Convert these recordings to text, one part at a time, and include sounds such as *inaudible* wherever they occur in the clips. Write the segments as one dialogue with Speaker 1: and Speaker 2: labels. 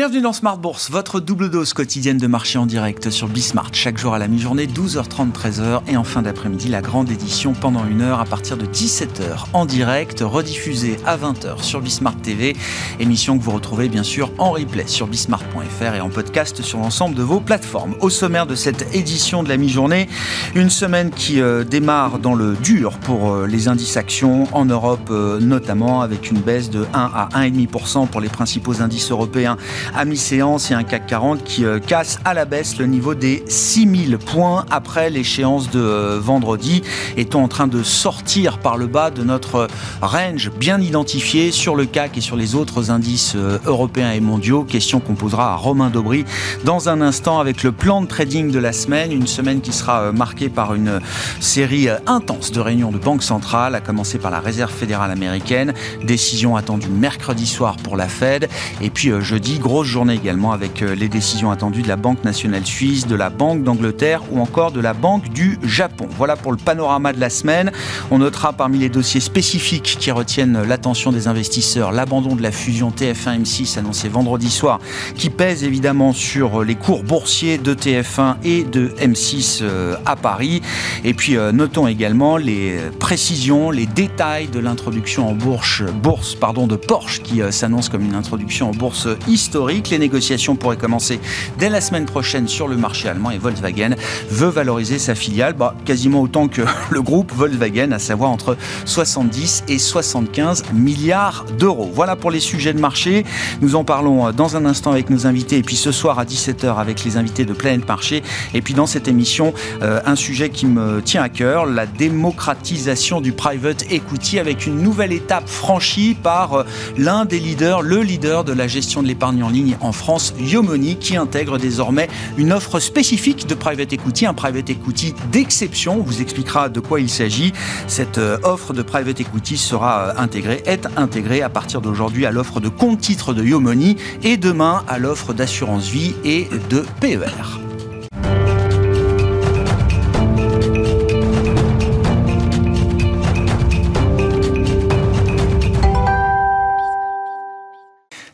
Speaker 1: Bienvenue dans Smart Bourse, votre double dose quotidienne de marché en direct sur Bismart. Chaque jour à la mi-journée, 12h30, 13h. Et en fin d'après-midi, la grande édition pendant une heure à partir de 17h en direct, rediffusée à 20h sur Bismart TV. Émission que vous retrouvez bien sûr en replay sur bismart.fr et en podcast sur l'ensemble de vos plateformes. Au sommaire de cette édition de la mi-journée, une semaine qui euh, démarre dans le dur pour euh, les indices actions en Europe euh, notamment avec une baisse de 1 à 1,5% pour les principaux indices européens à mi-séance et un CAC 40 qui euh, casse à la baisse le niveau des 6000 points après l'échéance de euh, vendredi. Est-on en train de sortir par le bas de notre range bien identifié sur le CAC et sur les autres indices euh, européens et mondiaux Question qu'on posera à Romain Daubry dans un instant avec le plan de trading de la semaine. Une semaine qui sera marquée par une série intense de réunions de banques centrales, à commencer par la Réserve fédérale américaine. Décision attendue mercredi soir pour la Fed. Et puis jeudi, grosse journée également avec euh, les décisions attendues de la Banque nationale suisse, de la Banque d'Angleterre ou encore de la Banque du Japon. Voilà pour le panorama de la semaine. On notera parmi les dossiers spécifiques qui retiennent l'attention des investisseurs l'abandon de la fusion TF1-M6 annoncée vendredi soir, qui pèse évidemment sur les cours boursiers de TF1 et de M6 euh, à Paris. Et puis euh, notons également les précisions, les détails de l'introduction en bourse, bourse pardon, de Porsche qui s'annonce comme une introduction en bourse historique les négociations pourraient commencer dès la semaine prochaine sur le marché allemand et Volkswagen veut valoriser sa filiale bah, quasiment autant que *laughs* le groupe Volkswagen, à savoir entre 70 et 75 milliards d'euros. Voilà pour les sujets de marché. Nous en parlons euh, dans un instant avec nos invités et puis ce soir à 17h avec les invités de Planète Marché. Et puis dans cette émission, euh, un sujet qui me tient à cœur, la démocratisation du private equity avec une nouvelle étape franchie par euh, l'un des leaders, le leader de la gestion de l'épargne en France, Yomoni, qui intègre désormais une offre spécifique de private equity, un private equity d'exception. On vous expliquera de quoi il s'agit. Cette euh, offre de private equity sera euh, intégrée, est intégrée à partir d'aujourd'hui à l'offre de compte titre de Yomoni et demain à l'offre d'assurance vie et de PER.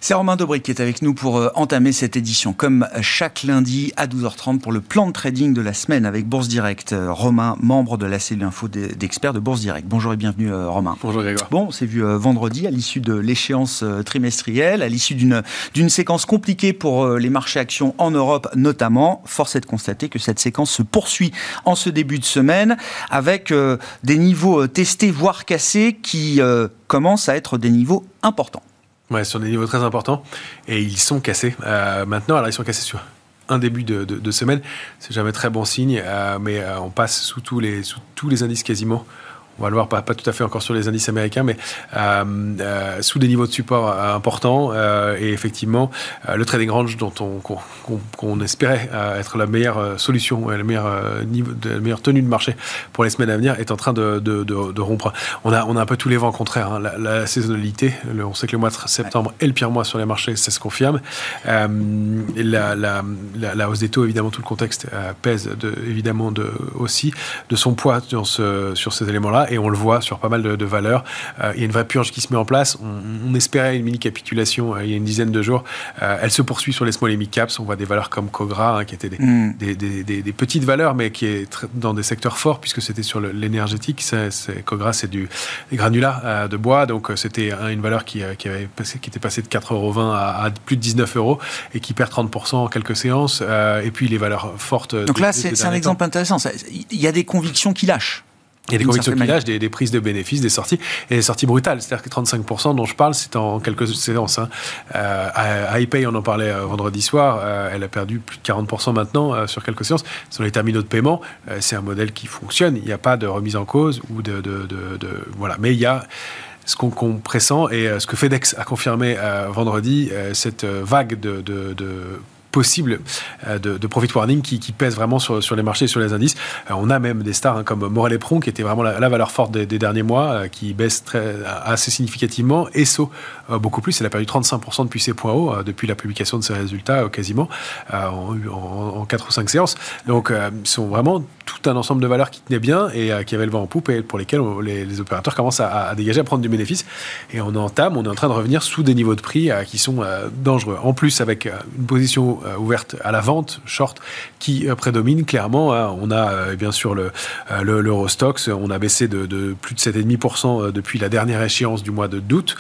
Speaker 1: C'est Romain Dobry qui est avec nous pour euh, entamer cette édition, comme chaque lundi à 12h30 pour le plan de trading de la semaine avec Bourse Direct. Euh, Romain, membre de la cellule info d'experts de Bourse Direct. Bonjour et bienvenue euh, Romain.
Speaker 2: Bonjour Grégoire.
Speaker 1: Bon, on s'est vu vendredi à l'issue de l'échéance trimestrielle, à l'issue d'une séquence compliquée pour les marchés actions en Europe notamment. Force est de constater que cette séquence se poursuit en ce début de semaine avec des niveaux testés voire cassés qui commencent à être des niveaux importants.
Speaker 2: Ouais, sur des niveaux très importants. Et ils sont cassés. Euh, maintenant, alors ils sont cassés sur un début de, semaine. C'est jamais très bon signe, euh, mais euh, on passe sous tous les, sous tous les indices quasiment on va le voir, pas, pas, tout à fait encore sur les indices américains, mais euh, euh, sous des niveaux de support euh, importants. et effectivement, le trading range dont on, qu'on, espérait être la meilleure solution, la meilleure, niveau, de, la meilleure tenue de marché pour les semaines à venir est en train de, de, de rompre. On a, on a un peu tous les vents contraires. Hein. La, saisonnalité, on sait que le mois de septembre est le pire mois sur les marchés, ça se confirme. la, la, la, hausse des taux, évidemment, tout le contexte pèse évidemment de, aussi de son poids dans ce, sur ces éléments-là et on le voit sur pas mal de, valeurs. Euh, il y a une vraie purge qui se met en place. On, espérait une mini capitulation euh, il y a une dizaine de jours. Euh, elle se poursuit sur les small et mid caps. On voit des valeurs comme Cogra, hein, qui étaient mm. des, des, petites valeurs, mais qui est dans des secteurs forts, puisque c'était sur l'énergétique. Cogra, c'est du des granulats de bois, donc c'était une valeur qui, qui, avait qui était passée de 4,20 euros à, plus de 19 euros et qui perd 30% en quelques séances. et puis les valeurs fortes.
Speaker 1: Donc là, c'est un exemple intéressant. Il y a des convictions qui lâchent.
Speaker 2: Il y a des convictions de pilage, des, des, prises de bénéfices, des sorties, et des sorties brutales. C'est-à-dire que 35% dont je parle, c'est en quelques séances. Hein. Euh, iPay, on en parlait euh, vendredi soir, euh, elle a perdu plus de 40% maintenant euh, sur quelques séances. Sur les terminaux de paiement, c'est un modèle qui fonctionne. Il n'y a pas de remise en cause ou de, de, de, de voilà. Mais il y a ce qu'on pressent et ce que FedEx a confirmé vendredi, cette vague de, possible de, de, profit warning qui, pèsent vraiment sur, sur, les marchés sur les indices. on a même des stars hein, comme Morel et Pron, qui était vraiment la, valeur forte des, derniers mois, qui baisse très, assez significativement. ESSO, beaucoup plus. Elle a perdu 35% depuis ses points hauts, depuis la publication de ses résultats, quasiment, en, en, 4 ou 5 séances. Donc, ils sont vraiment tout un ensemble de valeurs qui tenaient bien et qui avaient le vent en poupe et pour lesquelles les, opérateurs commencent à, dégager, à prendre du bénéfice. Et on entame, on est en train de revenir sous des niveaux de prix qui sont dangereux. En plus, avec une position ouverte à la vente, short, qui prédomine clairement, hein, on a bien sûr le, l'Eurostox, on a baissé de, plus de 7,5% depuis la dernière échéance du mois d'août,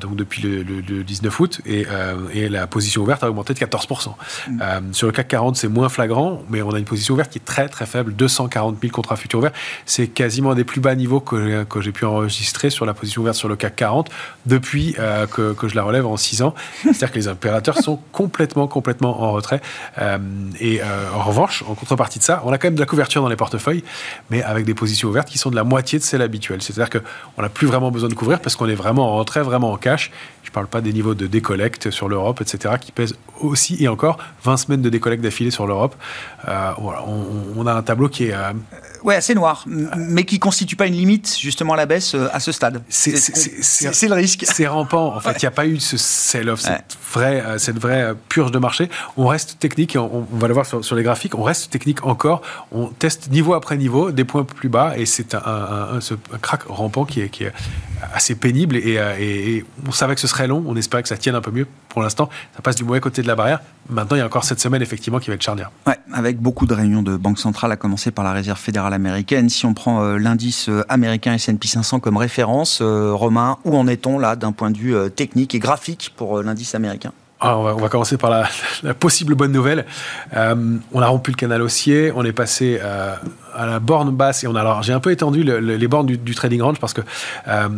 Speaker 2: donc depuis le, 19 août, et, et, la position ouverte a augmenté de 14%. Mmh. sur le CAC 40, c'est moins flagrant, mais on a une position ouverte qui est très très faible, 240 000 contrats futurs ouverts. C'est quasiment un des plus bas niveaux que, que j'ai pu enregistrer sur la position ouverte sur le CAC 40 depuis que, que, je la relève en 6 ans. C'est-à-dire que les opérateurs sont complètement, complètement en retrait. Euh, et euh, en revanche, en contrepartie de ça, on a quand même de la couverture dans les portefeuilles, mais avec des positions ouvertes qui sont de la moitié de celles habituelles. C'est-à-dire qu'on n'a plus vraiment besoin de couvrir parce qu'on est vraiment en retrait, vraiment en cash. Je ne parle pas des niveaux de décollecte sur l'Europe, etc., qui pèsent aussi et encore 20 semaines de décollecte d'affilée sur l'Europe. Euh, on, on, a un tableau qui est
Speaker 1: Ouais, assez noir, mais qui constitue pas une limite justement à la baisse euh, à ce stade. C'est le risque.
Speaker 2: C'est rampant. En fait, il n'y a pas eu ce sell-off, cette, vraie, euh, cette vraie euh, purge de marché. On reste technique, on, va le voir sur, les graphiques, on reste technique encore. On teste niveau après niveau, des points plus bas, et c'est un, un, un, crack rampant qui est, qui est assez pénible. Et, et, on savait que ce serait long, on espérait que ça tienne un peu mieux. Pour l'instant, ça passe du mauvais côté de la barrière. Maintenant, il y a encore cette semaine, effectivement, qui va être charnière.
Speaker 1: Ouais, avec beaucoup de réunions de banque centrale, à commencer par la Réserve fédérale américaine. Si on prend euh, l'indice euh, américain S&P 500 comme référence, euh, Romain, où en est-on là d'un point de vue technique et graphique pour l'indice américain?
Speaker 2: On, va, commencer par la, *laughs* possible bonne nouvelle. on a rompu le canal haussier, on est passé à la borne basse et on a alors j'ai un peu étendu les bornes du, trading range parce que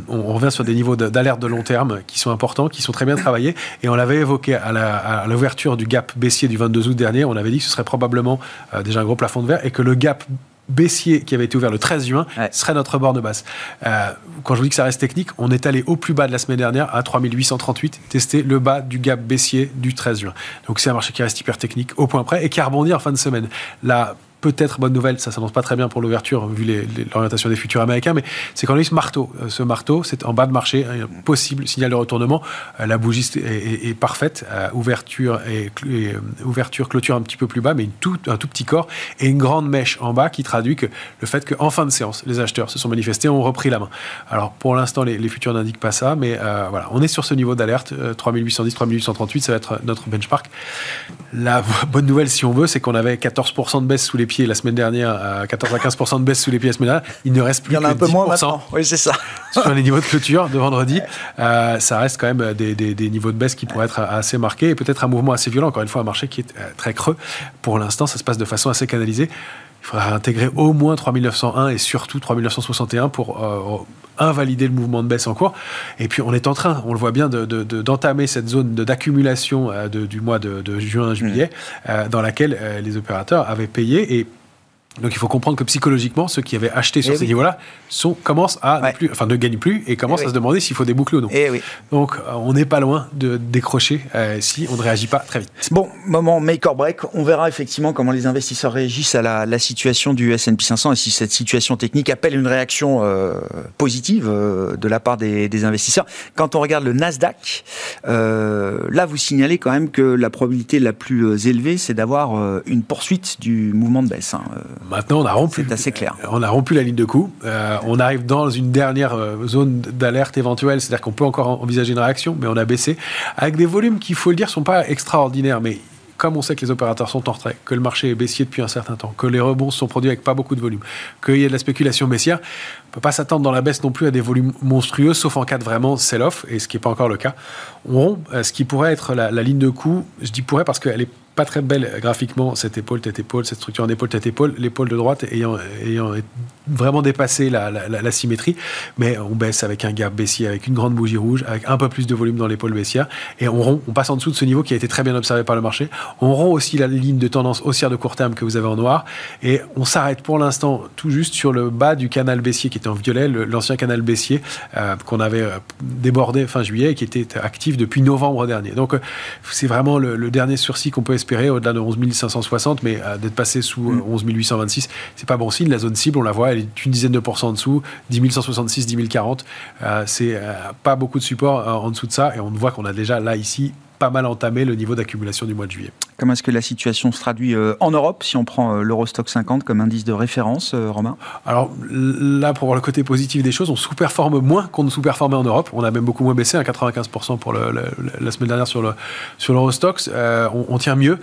Speaker 2: on, revient sur des niveaux d'alerte de, long terme qui sont importants, qui sont très bien travaillés et on l'avait évoqué à l'ouverture du gap baissier du 22 août dernier. On avait dit que ce serait probablement déjà un gros plafond de verre et que le gap baissier qui avait été ouvert le 13 juin serait notre borne basse. Euh, quand je vous dis que ça reste technique, on est allé au plus bas de la semaine dernière à 3838, tester le bas du gap baissier du 13 juin. Donc c'est un marché qui reste hyper technique au point près et qui a rebondi en fin de semaine. La peut-être bonne nouvelle, ça s'annonce pas très bien pour l'ouverture vu l'orientation des futurs américains, mais c'est a eu ce marteau. Euh, ce marteau, c'est en bas de marché, un possible signal de retournement. Euh, la bougie est, parfaite, euh, ouverture et, ouverture, clôture un petit peu plus bas, mais un tout petit corps et une grande mèche en bas qui traduit que le fait qu'en fin de séance, les acheteurs se sont manifestés, ont repris la main. Alors pour l'instant, les, futurs n'indiquent pas ça, mais voilà, on est sur ce niveau d'alerte, 3810, 3838, ça va être notre benchmark. La bonne nouvelle, si on veut, c'est qu'on avait 14% de baisse sous les pieds la semaine dernière, à 14 à 15% de baisse sous les pieds la semaine dernière, il ne reste plus il y en a un peu moins maintenant.
Speaker 1: Oui, c'est ça.
Speaker 2: sur les niveaux de clôture de vendredi, euh, ça reste quand même des, des, niveaux de baisse qui pourraient être assez marqués et peut-être un mouvement assez violent. Encore une fois, un marché qui est euh, très creux. Pour l'instant, ça se passe de façon assez canalisée. Il faudra intégrer au moins 3901 et surtout 3961 pour euh, invalider le mouvement de baisse en cours. Et puis on est en train, on le voit bien, d'entamer de, cette zone d'accumulation euh, du mois de, juin-juillet mmh. euh, dans laquelle les opérateurs avaient payé et donc il faut comprendre que psychologiquement, ceux qui avaient acheté sur eh ces niveaux-là commencent à ne, plus, enfin, ne gagnent plus et commencent eh à se demander s'il faut déboucler ou non.
Speaker 1: Eh
Speaker 2: Donc euh, on n'est pas loin de décrocher euh, si on ne réagit pas très vite.
Speaker 1: Bon, moment make or break. On verra effectivement comment les investisseurs réagissent à la, situation du S&P 500 et si cette situation technique appelle une réaction euh, positive de la part des, investisseurs. Quand on regarde le Nasdaq, là vous signalez quand même que la probabilité la plus élevée, c'est d'avoir une poursuite du mouvement de baisse. Hein.
Speaker 2: Maintenant, on a rompu.
Speaker 1: C'est assez clair.
Speaker 2: On a rompu la ligne de coup. Euh, on arrive dans une dernière euh, zone d'alerte éventuelle, c'est-à-dire qu'on peut encore envisager une réaction, mais on a baissé avec des volumes qui, il faut le dire, sont pas extraordinaires, mais comme on sait que les opérateurs sont en retrait, que le marché est baissier depuis un certain temps, que les rebonds sont produits avec pas beaucoup de volume, qu'il y a de la spéculation baissière, on ne peut pas s'attendre dans la baisse non plus à des volumes monstrueux, sauf en cas de vraiment sell-off, et ce qui n'est pas encore le cas. On rompt euh, ce qui pourrait être la, la ligne de coup, je dis pourrait parce qu'elle est pas très belle graphiquement, cette épaule, tête épaule, cette structure en épaule, tête épaule, l'épaule de droite ayant, vraiment dépassé la, la, symétrie, mais on baisse avec un gap baissier, avec une grande bougie rouge, avec un peu plus de volume dans l'épaule baissière, et on rompt, on passe en dessous de ce niveau qui a été très bien observé par le marché. On rompt aussi la ligne de tendance haussière de court terme que vous avez en noir, et on s'arrête pour l'instant tout juste sur le bas du canal baissier qui était en violet, l'ancien canal baissier euh, qu'on avait euh, débordé fin juillet et qui était actif depuis novembre dernier. Donc euh, c'est vraiment le, le dernier sursis qu'on peut espérer espérer au-delà de 11 560, mais d'être passé sous 11 826, c'est pas bon signe. La zone cible, on la voit, elle est une dizaine de pourcents en dessous, 10 166, 10 040. c'est pas beaucoup de support en dessous de ça, et on voit qu'on a déjà là ici pas mal entamé le niveau d'accumulation du mois de juillet.
Speaker 1: Comment est-ce que la situation se traduit euh, en Europe si on prend euh, l'Eurostock 50 comme indice de référence, euh, Romain?
Speaker 2: Alors là, pour voir le côté positif des choses, on sous-performe moins qu'on ne sous-performait en Europe. On a même beaucoup moins baissé, à 95% pour la semaine dernière sur l'Eurostox. Sur on, tient mieux,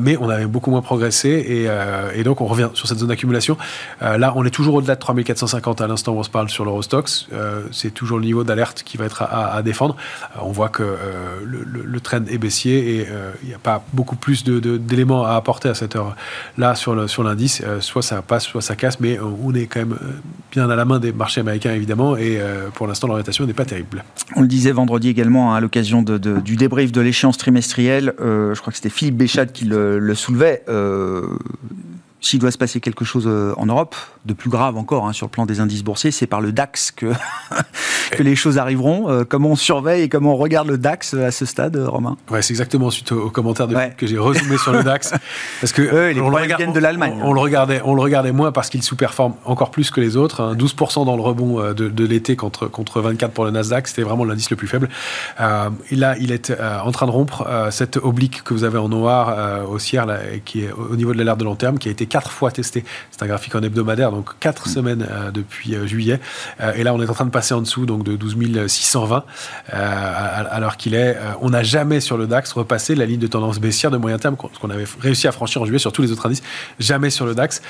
Speaker 2: mais on avait beaucoup moins progressé et, donc on revient sur cette zone d'accumulation. là, on est toujours au-delà de 3450 à l'instant où on se parle sur l'Eurostox. C'est toujours le niveau d'alerte qui va être à, défendre. on voit que le, trend est baissier et il n'y a pas beaucoup plus d'éléments à apporter à cette heure-là sur l'indice. Sur euh, soit ça passe, soit ça casse, mais euh, on est quand même euh, bien à la main des marchés américains, évidemment, et pour l'instant, l'orientation n'est pas terrible.
Speaker 1: On le disait vendredi également, hein, à l'occasion du débrief de l'échéance trimestrielle, je crois que c'était Philippe Béchat qui le soulevait s'il doit se passer quelque chose en Europe, de plus grave encore hein, sur le plan des indices boursiers, c'est par le DAX que, *laughs* que les choses arriveront. Euh, comment on surveille et comment on regarde le DAX à ce stade, Romain?
Speaker 2: Ouais, c'est exactement suite aux, commentaires que j'ai rezoomé sur le DAX. *laughs*
Speaker 1: Parce que Eux, les on, le regarde, de l'Allemagne.
Speaker 2: On, le regardait, on le regardait moins parce qu'il sous-performe encore plus que les autres. 12% hein. dans le rebond euh, de, l'été contre, contre 24% pour le Nasdaq, c'était vraiment l'indice le plus faible. Euh, là, il est euh, en train de rompre cette oblique que vous avez en noir haussière, là, qui est au niveau de l'alerte de long terme, qui a été quatre fois testé. C'est un graphique en hebdomadaire, donc quatre mm. semaines depuis juillet. et là, on est en train de passer en dessous donc de 12 620 alors qu'il est. on n'a jamais sur le DAX repassé la ligne de tendance baissière de moyen terme qu'on avait réussi à franchir en juillet sur tous les autres indices. Jamais sur le DAX.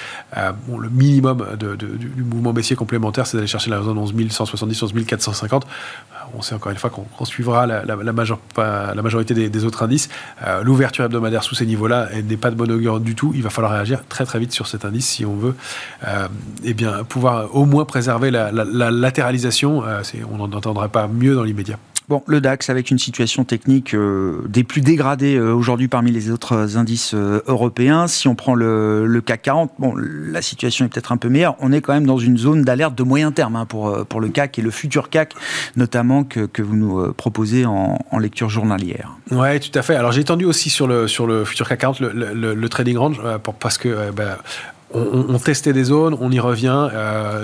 Speaker 2: bon, le minimum du, mouvement baissier complémentaire, c'est d'aller chercher la zone 11 170, 11 450. On sait encore une fois qu'on suivra la, la, majorité des, autres indices. L'ouverture hebdomadaire sous ces niveaux-là n'est pas de bonne augure du tout. Il va falloir réagir très très vite sur cet indice si on veut eh bien, pouvoir au moins préserver la, latéralisation. on n'en entendrait pas mieux dans l'immédiat.
Speaker 1: Bon, le DAX avec une situation technique euh, des plus dégradées euh, aujourd'hui parmi les autres indices euh, européens. Si on prend le, CAC 40, bon, la situation est peut-être un peu meilleure. On est quand même dans une zone d'alerte de moyen terme hein, pour, le CAC et le futur CAC, notamment que, vous nous proposez en, lecture journalière.
Speaker 2: Oui, tout à fait. Alors j'ai étendu aussi sur le, sur le futur CAC 40 le, trading range parce que ben, on, testait des zones, on y revient.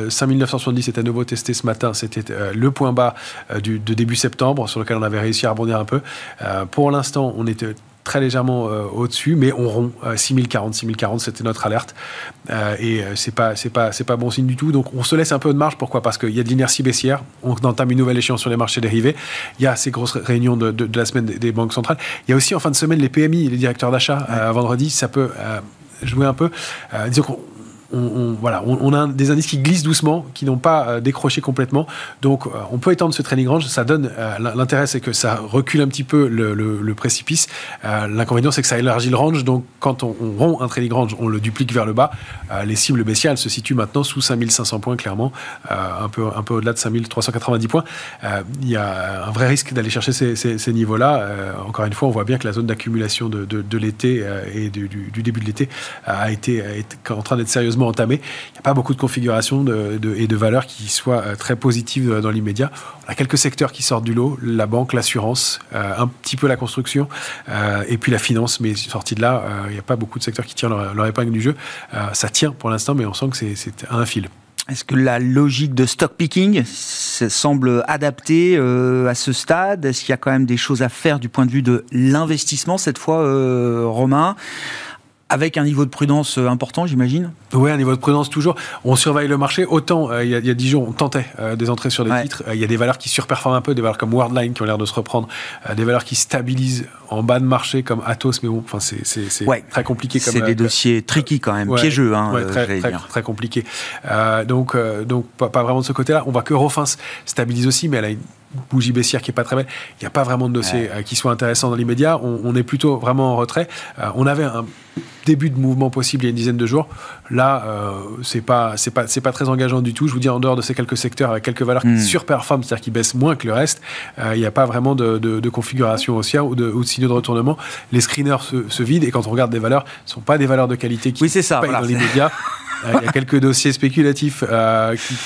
Speaker 2: 5970 est à nouveau testé ce matin. C'était euh, le point bas euh, du, de début septembre sur lequel on avait réussi à rebondir un peu. Euh, pour l'instant, on était très légèrement au-dessus, mais on rompt 6040. 6040, c'était notre alerte. et c'est pas, c'est pas, c'est pas bon signe du tout. Donc on se laisse un peu de marge. Pourquoi? Parce qu'il y a de l'inertie baissière. On entame une nouvelle échéance sur les marchés dérivés. Il y a ces grosses réunions de, la semaine des, banques centrales. Il y a aussi en fin de semaine les PMI, les directeurs d'achat. vendredi, ça peut jouer un peu. Euh, disons on, voilà, on, a des indices qui glissent doucement, qui n'ont pas euh, décroché complètement. Donc, euh, on peut étendre ce training range. Ça donne. Euh, l'intérêt, c'est que ça recule un petit peu le, précipice. L'inconvénient, c'est que ça élargit le range. Donc, quand on, rompt un training range, on le duplique vers le bas. les cibles baissières, se situent maintenant sous 5500 points, clairement, un peu, un peu au-delà de 5390 points. Il y a un vrai risque d'aller chercher ces, niveaux-là. encore une fois, on voit bien que la zone d'accumulation de, l'été et du, début de l'été a été est en train d'être sérieusement entamé. Il n'y a pas beaucoup de configurations et de valeurs qui soient euh, très positives dans l'immédiat. On a quelques secteurs qui sortent du lot, la banque, l'assurance, euh, un petit peu la construction, euh, et puis la finance. Mais sorti de là, il n'y a pas beaucoup de secteurs qui tirent leur, épingle du jeu. ça tient pour l'instant, mais on sent que c'est un fil.
Speaker 1: Est-ce que la logique de stock picking semble adaptée à ce stade? Est-ce qu'il y a quand même des choses à faire du point de vue de l'investissement cette fois, Romain? Avec un niveau de prudence euh, important, j'imagine
Speaker 2: Oui, un niveau de prudence toujours. On surveille le marché. Autant, euh, il y, a 10 jours, on tentait euh, des entrées sur des titres. Il y a des valeurs qui surperforment un peu, des valeurs comme Worldline qui ont l'air de se reprendre, des valeurs qui stabilisent en bas de marché comme Atos, mais bon, enfin, c'est très compliqué.
Speaker 1: C'est des dossiers tricky quand même, piégeux. Hein,
Speaker 2: très, très, compliqué. donc, donc pas, vraiment de ce côté-là. On voit que Rofins stabilise aussi, mais elle a une bougie baissière qui est pas très belle. Il n'y a pas vraiment de dossier qui soit intéressant dans l'immédiat. On, on, est plutôt vraiment en retrait. on avait un début de mouvement possible il y a une dizaine de jours. Là, euh, c'est pas c'est pas c'est pas très engageant du tout. Je vous dis en dehors de ces quelques secteurs avec quelques valeurs qui hmm. surperforment, c'est-à-dire qui baissent moins que le reste, euh, il n'y a pas vraiment de, de, configuration haussière ou de, ou de signaux de retournement. Les screeners se, se, vident et quand on regarde des valeurs, ce sont pas des valeurs de qualité qui
Speaker 1: oui, c'est ça,
Speaker 2: payent dans l'immédiat. *laughs* Il y a quelques dossiers spéculatifs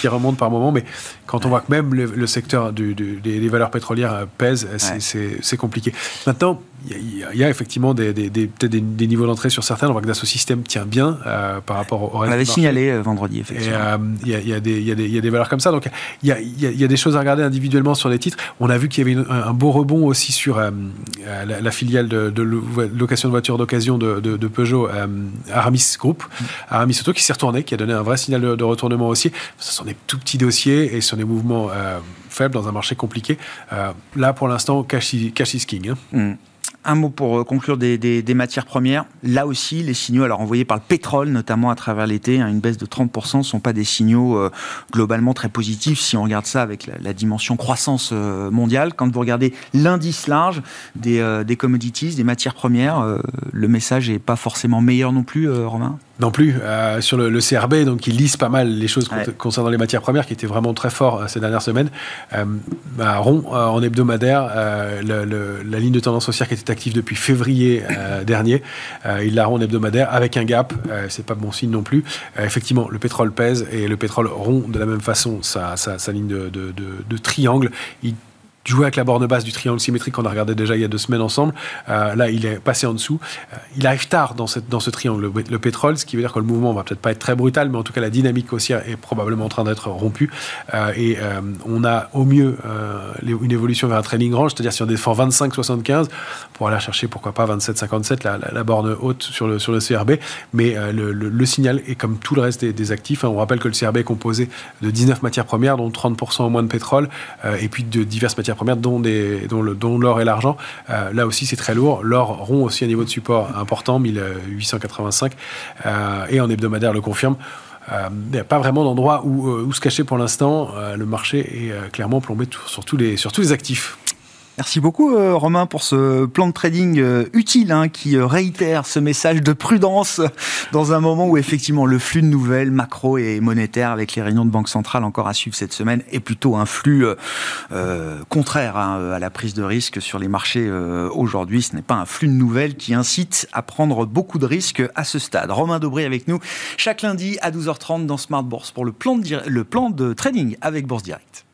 Speaker 2: qui, remontent par moment, mais quand on voit que même le, secteur des, valeurs pétrolières pèse, c'est compliqué. Maintenant, il y, a effectivement des, des, des, niveaux d'entrée sur certains. On voit que Dassault Systèmes tient bien euh, par rapport au
Speaker 1: reste. On l'avait signalé euh, vendredi, effectivement.
Speaker 2: Euh, il y, a, des valeurs comme ça. Donc, il y a, des choses à regarder individuellement sur les titres. On a vu qu'il y avait un, beau rebond aussi sur la, filiale de, location de voitures d'occasion de, Peugeot, Aramis Group, mm. Aramis Auto, qui s'est qui a donné un vrai signal de, retournement aussi. Ce sont des tout petits dossiers et ce sont des mouvements faibles dans un marché compliqué. là, pour l'instant, cash, is king. Hein. Mm.
Speaker 1: Un mot pour euh, conclure des, matières premières. Là aussi, les signaux, alors envoyés par le pétrole, notamment à travers l'été, hein, une baisse de 30%, ne sont pas des signaux euh, globalement très positifs si on regarde ça avec la, dimension croissance euh, mondiale. Quand vous regardez l'indice large des, des, commodities, des matières premières, le message n'est pas forcément meilleur non plus, Romain?
Speaker 2: Non plus. Euh, sur le, CRB, donc il lise pas mal les choses concernant les matières premières, qui étaient vraiment très forts euh, ces dernières semaines. Euh, rond en hebdomadaire, la ligne de tendance haussière qui était active depuis février dernier, il la rond en hebdomadaire avec un gap. c'est pas bon signe non plus. effectivement, le pétrole pèse et le pétrole rond de la même façon sa, sa, ligne de, de, de triangle. Il jouer avec la borne basse du triangle symétrique qu'on a regardé déjà il y a deux semaines ensemble. Euh, là, il est passé en dessous. Euh, il arrive tard dans, ce triangle, le, pétrole, ce qui veut dire que le mouvement va peut-être pas être très brutal, mais en tout cas, la dynamique haussière est probablement en train d'être rompue. Euh, et on a au mieux une évolution vers un trailing range, c'est-à-dire si on défend 25-75, pour aller chercher pourquoi pas 27-57, la, borne haute sur le, CRB. Mais le, le, signal est comme tout le reste des, actifs. Hein. on rappelle que le CRB est composé de 19 matières premières, dont 30% au moins de pétrole, et puis de diverses matières premières, dont, le, dont l'or et l'argent. Euh, là aussi, c'est très lourd. L'or rond aussi un niveau de support important, 1885, euh, et en hebdomadaire le confirme. Euh, il n'y a pas vraiment d'endroit où, se cacher pour l'instant. le marché est clairement plombé sur tous les actifs.
Speaker 1: Merci beaucoup euh, Romain pour ce plan de trading euh, utile hein, qui euh, réitère ce message de prudence *laughs* dans un moment où effectivement le flux de nouvelles macro et monétaires avec les réunions de banque centrale encore à suivre cette semaine est plutôt un flux contraire hein, à la prise de risque sur les marchés aujourd'hui. Ce n'est pas un flux de nouvelles qui incite à prendre beaucoup de risques à ce stade. Romain Dobré avec nous chaque lundi à 12h30 dans Smart Bourse pour le plan de, le plan de trading avec Bourse Direct.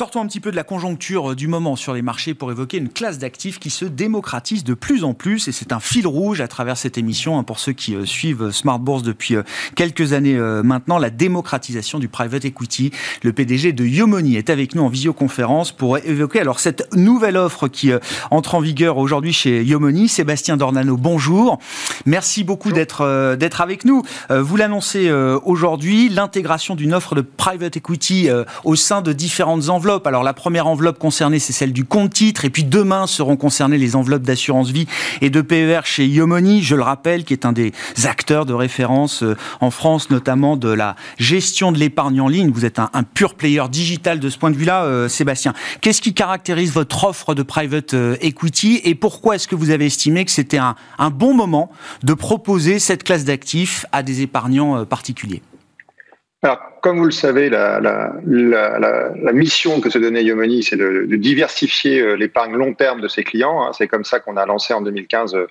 Speaker 1: Sortons un petit peu de la conjoncture euh, du moment sur les marchés pour évoquer une classe d'actifs qui se démocratise de plus en plus et c'est un fil rouge à travers cette émission hein, pour ceux qui euh, suivent Smart Bourse depuis euh, quelques années maintenant, la démocratisation du private equity. Le PDG de Yomoni est avec nous en visioconférence pour évoquer alors cette nouvelle offre qui entre en vigueur aujourd'hui chez Yomoni. Sébastien Dornano, bonjour. Merci beaucoup d'être d'être avec nous. Vous l'annoncez aujourd'hui, l'intégration d'une offre de private equity au sein de différentes enveloppes alors la première enveloppe concernée, c'est celle du compte titre, et puis demain seront concernées les enveloppes d'assurance vie et de PER chez Yomoni, je le rappelle, qui est un des acteurs de référence euh, en France, notamment de la gestion de l'épargne en ligne. Vous êtes un, pur player digital de ce point de vue-là, euh, Sébastien. Qu'est-ce qui caractérise votre offre de private euh, equity et pourquoi est-ce que vous avez estimé que c'était un, un bon moment de proposer cette classe d'actifs à des épargnants particuliers?
Speaker 3: Alors, comme vous le savez, la, la, la, la mission que se donnait Yomoni, c'est de, de, diversifier euh, l'épargne long terme de ses clients. Hein. C'est comme ça qu'on a lancé en 2015 euh,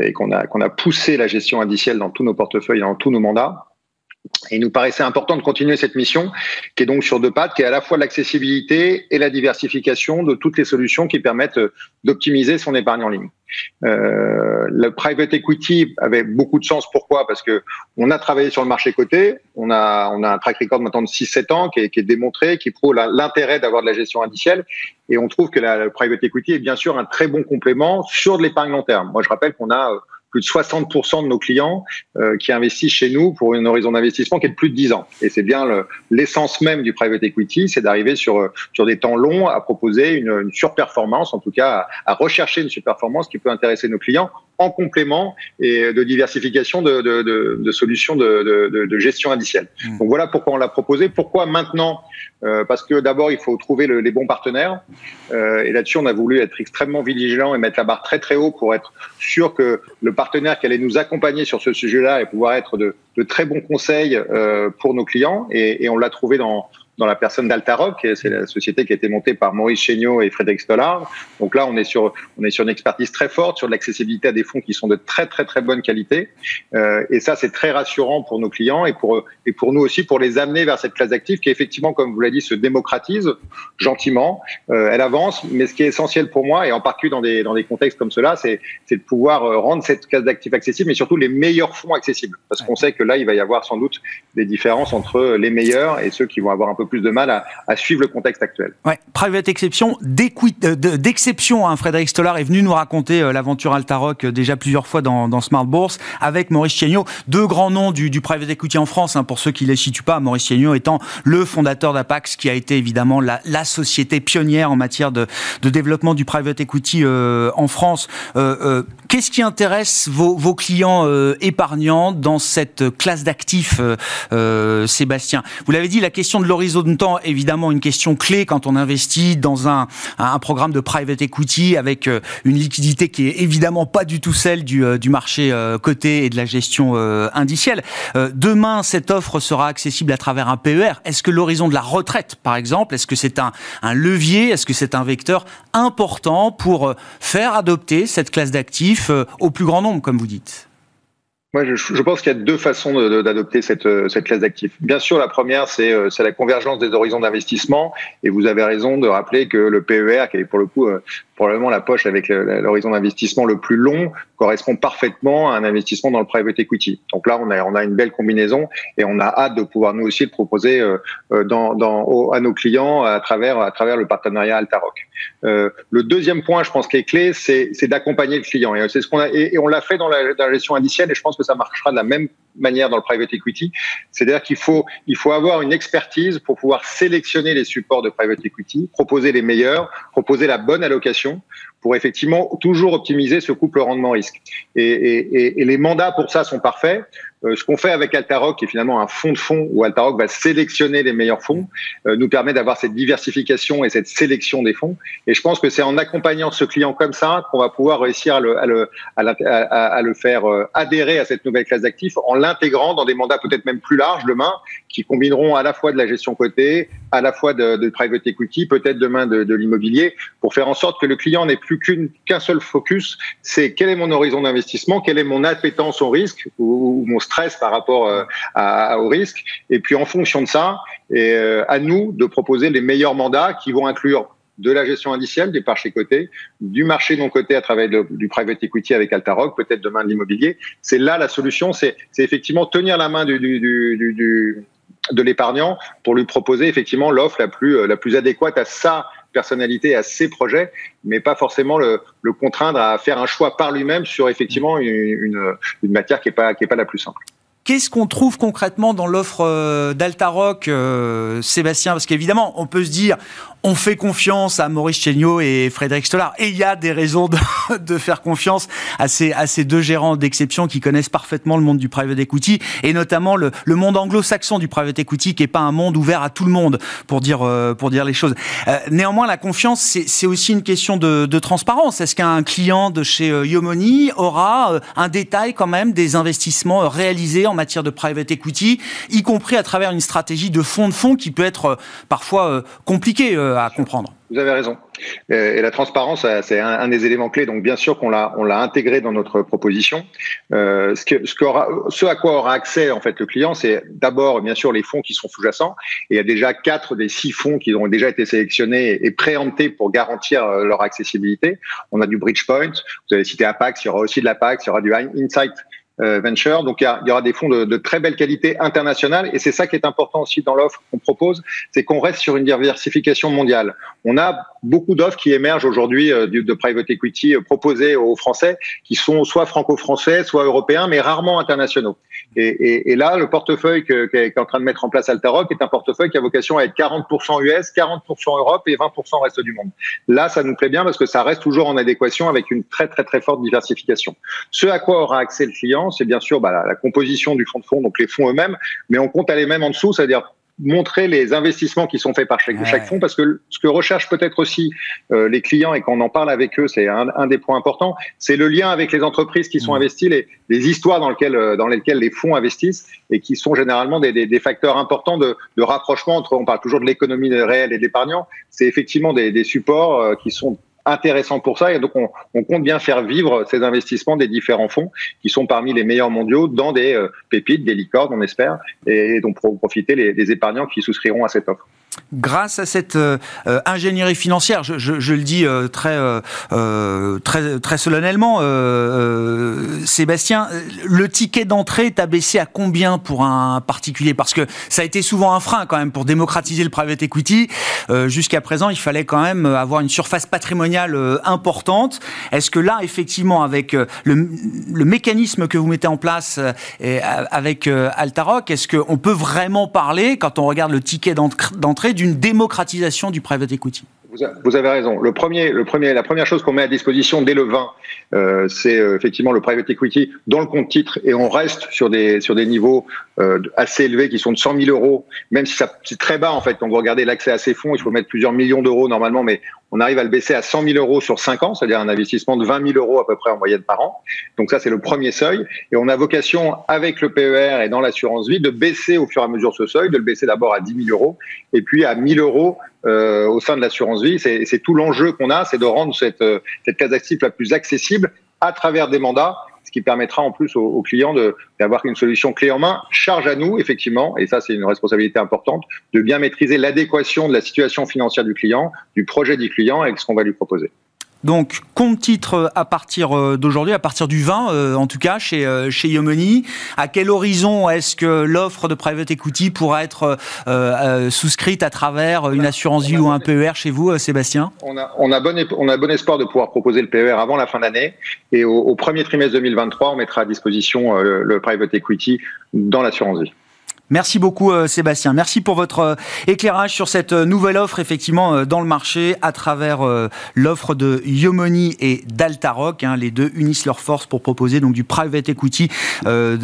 Speaker 3: et qu'on a, qu'on a poussé la gestion indicielle dans tous nos portefeuilles, dans tous nos mandats. Et il nous paraissait important de continuer cette mission, qui est donc sur deux pattes, qui est à la fois l'accessibilité et la diversification de toutes les solutions qui permettent d'optimiser son épargne en ligne. Euh, le private equity avait beaucoup de sens. Pourquoi? Parce que on a travaillé sur le marché coté, on a, on a un track record maintenant de 6-7 ans qui est, qui est, démontré, qui prouve l'intérêt d'avoir de la gestion indicielle. Et on trouve que la, le private equity est bien sûr un très bon complément sur de l'épargne long terme. Moi, je rappelle qu'on a plus de 60% de nos clients euh, qui investissent chez nous pour une horizon d'investissement qui est de plus de 10 ans. Et c'est bien l'essence même du private equity, c'est d'arriver sur, sur des temps longs à proposer une, une surperformance, en tout cas à rechercher une surperformance qui peut intéresser nos clients en complément et de diversification de, de, de, de solutions de, de, gestion indicielle. Mmh. Donc voilà pourquoi on l'a proposé. Pourquoi maintenant? Euh, Parce que d'abord, il faut trouver le, les bons partenaires. Euh, et là-dessus, on a voulu être extrêmement vigilant et mettre la barre très très haut pour être sûr que le partenaire qui allait nous accompagner sur ce sujet-là et pouvoir être de, très bons conseils euh, pour nos clients. Et, et on l'a trouvé dans dans la personne d'Altaroc. C'est la société qui a été montée par Maurice Chéniaud et Frédéric Stollard. Donc là, on est sur, on est sur une expertise très forte, sur l'accessibilité à des fonds qui sont de très, très, très bonne qualité. Euh, et ça, c'est très rassurant pour nos clients et pour, et pour nous aussi, pour les amener vers cette classe d'actifs qui, effectivement, comme vous l'avez dit, se démocratise gentiment. Euh, elle avance, mais ce qui est essentiel pour moi, et en particulier dans des, dans des contextes comme cela, c'est de pouvoir euh, rendre cette classe d'actifs accessible, mais surtout les meilleurs fonds accessibles. Parce qu'on sait que là, il va y avoir sans doute des différences entre les meilleurs et ceux qui vont avoir un peu plus de mal à, suivre le contexte actuel.
Speaker 1: Ouais, private exception, euh, d'exception. Hein. Frédéric Stollard est venu nous raconter l'aventure Altaroc déjà plusieurs fois dans, dans Smart Bourse avec Maurice Chiegno, deux grands noms du, private equity en France, hein, pour ceux qui ne les situent pas. Maurice Chiegno étant le fondateur d'Apax, qui a été évidemment la, société pionnière en matière de, développement du private equity euh, en France. Euh, euh, Qu'est-ce qui intéresse vos, clients euh, épargnants dans cette classe d'actifs, euh, Sébastien? Vous l'avez dit, la question de l'horizon de temps, évidemment, une question clé quand on investit dans un, un programme de private equity avec une liquidité qui est évidemment pas du tout celle du, du marché coté et de la gestion indicielle. demain, cette offre sera accessible à travers un PER. Est-ce que l'horizon de la retraite, par exemple, est-ce que c'est un, un levier, est-ce que c'est un vecteur important pour faire adopter cette classe d'actifs euh, au plus grand nombre, comme vous dites?
Speaker 3: Moi, je, pense qu'il y a deux façons d'adopter cette, euh, cette classe d'actifs. Bien sûr, la première, euh, c'est la convergence des horizons d'investissement. Et vous avez raison de rappeler que le PER, qui est pour le coup probablement la poche avec l'horizon d'investissement le plus long correspond parfaitement à un investissement dans le private equity. Donc là, on a, on a une belle combinaison et on a hâte de pouvoir nous aussi le proposer euh, euh, dans, dans, à nos clients à travers, à travers le partenariat Altaroc. Euh, le deuxième point, je pense, qui est clé, c'est d'accompagner le client. Et c'est ce qu'on a, et, on l'a fait dans la, dans la gestion indicielle et je pense que ça marchera de la même manière dans le private equity. C'est-à-dire qu'il faut, il faut avoir une expertise pour pouvoir sélectionner les supports de private equity, proposer les meilleurs, proposer la bonne allocation Merci pour effectivement toujours optimiser ce couple rendement-risque. Et, les mandats pour ça sont parfaits. Euh, ce qu'on fait avec Altaroc, qui est finalement un fonds de fonds où Altaroc va sélectionner les meilleurs fonds, euh, nous permet d'avoir cette diversification et cette sélection des fonds. Et je pense que c'est en accompagnant ce client comme ça qu'on va pouvoir réussir à le, faire euh, adhérer à cette nouvelle classe d'actifs en l'intégrant dans des mandats peut-être même plus larges demain, qui combineront à la fois de la gestion cotée, à la fois de, de private equity, peut-être demain de, de l'immobilier, pour faire en sorte que le client n'ait plus qu'un seul focus, c'est quel est mon horizon d'investissement, quelle est mon appétence au risque ou, mon stress par rapport euh, au risque. Et puis en fonction de ça, et euh, à nous de proposer les meilleurs mandats qui vont inclure de la gestion indicielle, des marchés cotés, du marché non coté à travers du private equity avec Altaroc, peut-être demain de l'immobilier. C'est là la solution, c'est effectivement tenir la main de l'épargnant pour lui proposer effectivement l'offre la plus, euh, la plus adéquate à sa personnalité, à ses projets, mais pas forcément le, contraindre à faire un choix par lui-même sur effectivement une, matière qui n'est pas, pas la plus simple.
Speaker 1: Qu'est-ce qu'on trouve concrètement dans l'offre euh, d'Altaroc, euh, Sébastien? Parce qu'évidemment, on peut se dire, on fait confiance à Maurice Chéniaud et Frédéric Stollard. Et il y a des raisons de, *laughs* de faire confiance à ces, à ces deux gérants d'exception qui connaissent parfaitement le monde du private equity et notamment le, le monde anglo-saxon du private equity qui est pas un monde ouvert à tout le monde pour dire, euh, pour dire les choses. Euh, néanmoins, la confiance, c'est aussi une question de, de transparence. Est-ce qu'un client de chez euh, Yomoni aura un détail quand même des investissements réalisés en matière de private equity, y compris à travers une stratégie de fonds de fonds qui peut être parfois compliquée à comprendre.
Speaker 3: Vous avez raison. Et la transparence, c'est un, des éléments clés. Donc, bien sûr qu'on l'a, on l'a intégré dans notre proposition. Euh, ce, à quoi aura accès en fait le client, c'est d'abord, bien sûr, les fonds qui sont sous-jacents. Et il y a déjà quatre des six fonds qui ont déjà été sélectionnés et préemptés pour garantir euh, leur accessibilité. On a du Bridgepoint. Vous avez cité Apax. Il y aura aussi de l'Apax. Il y aura du Insight euh, venture. Donc il y, aura des fonds de, de, très belle qualité internationale et c'est ça qui est important aussi dans l'offre qu'on propose, c'est qu'on reste sur une diversification mondiale. On a beaucoup d'offres qui émergent aujourd'hui euh, de private equity euh, proposées aux Français, qui sont soit franco-français, soit européens, mais rarement internationaux. Et, et, et là, le portefeuille qu'est en train de mettre en place Altaroc est un portefeuille qui a vocation à être 40% US, 40% Europe et 20% reste du monde. Là, ça nous plaît bien parce que ça reste toujours en adéquation avec une très très très forte diversification. Ce à quoi aura accès le client c'est bien sûr bah, la, composition du fonds de fonds, donc les fonds eux-mêmes, mais on compte aller même en dessous, c'est-à-dire montrer les investissements qui sont faits par chaque, chaque fonds, parce que ce que recherchent peut-être aussi euh, les clients et qu'on en parle avec eux, c'est un, un, des points importants, c'est le lien avec les entreprises qui sont mmh. investies, les, les, histoires dans lesquelles, euh, dans lesquelles les fonds investissent et qui sont généralement des, des, des facteurs importants de, de, rapprochement entre, on parle toujours de l'économie réelle et de l'épargnant, c'est effectivement des, des supports euh, qui sont intéressant pour ça. Et donc, on, compte bien faire vivre ces investissements des différents fonds qui sont parmi les meilleurs mondiaux dans des euh, pépites, des licornes, on espère, et donc pour profiter les, les épargnants qui souscriront à cette offre
Speaker 1: grâce à cette euh, euh, ingénierie financière, je, je, je le dis euh, très, euh, très, très solennellement, Sébastien, le ticket d'entrée est abaissé à combien pour un particulier? Parce que ça a été souvent un frein quand même pour démocratiser le private equity. Jusqu'à présent, il fallait quand même avoir une surface patrimoniale importante. Est-ce que là, effectivement, avec le, le, mécanisme que vous mettez en place avec Altaroc, est-ce qu'on peut vraiment parler, quand on regarde le ticket d'entrée, d'une démocratisation du private equity
Speaker 3: vous avez raison. Le premier, le premier, la première chose qu'on met à disposition dès le 20, euh, c'est euh, effectivement le private equity dans le compte titre et on reste sur des sur des niveaux euh, assez élevés qui sont de 100 000 euros, même si c'est très bas en fait. Quand vous regardez l'accès à ces fonds, il faut mettre plusieurs millions d'euros normalement, mais on arrive à le baisser à 100 000 euros sur 5 ans, c'est-à-dire un investissement de 20 000 euros à peu près en moyenne par an. Donc ça, c'est le premier seuil. Et on a vocation, avec le PER et dans l'assurance vie, de baisser au fur et à mesure ce seuil, de le baisser d'abord à 10 000 euros et puis à 1 000 euros euh, au sein de l'assurance vie. C'est tout l'enjeu qu'on a, c'est de rendre cette, euh, cette case active la plus accessible à travers des mandats, qui permettra en plus aux, clients d'avoir une solution clé en main. Charge à nous, effectivement, et ça c'est une responsabilité importante, de bien maîtriser l'adéquation de la situation financière du client, du projet du client avec ce qu'on va lui proposer.
Speaker 1: Donc, compte titre à partir euh, d'aujourd'hui, à partir du 20, euh, en tout cas, chez, euh, chez Yomoni. À quel horizon est-ce que l'offre de private equity pourra être souscrite à travers une assurance vie ou un PER chez vous, Sébastien?
Speaker 3: On a, on, a bon, on a bon espoir de pouvoir proposer le PER avant la fin d'année. Et au, au, premier trimestre 2023, on mettra à disposition le private equity dans l'assurance vie.
Speaker 1: Merci beaucoup euh, Sébastien. Merci pour votre euh, éclairage sur cette euh, nouvelle offre effectivement dans le marché à travers l'offre de Yomoni et d'Altaroc. Hein. les deux unissent leurs forces pour proposer donc du private equity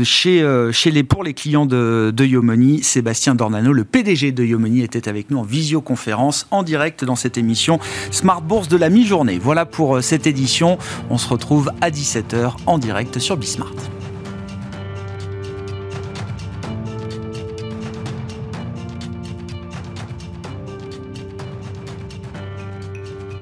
Speaker 1: chez, chez les, pour les clients de, de Yomoni. Sébastien Dornano, le PDG de Yomoni, était avec nous en visioconférence en direct dans cette émission Smart Bourse de la mi-journée. Voilà pour cette édition. On se retrouve à 17h en direct sur Bismart.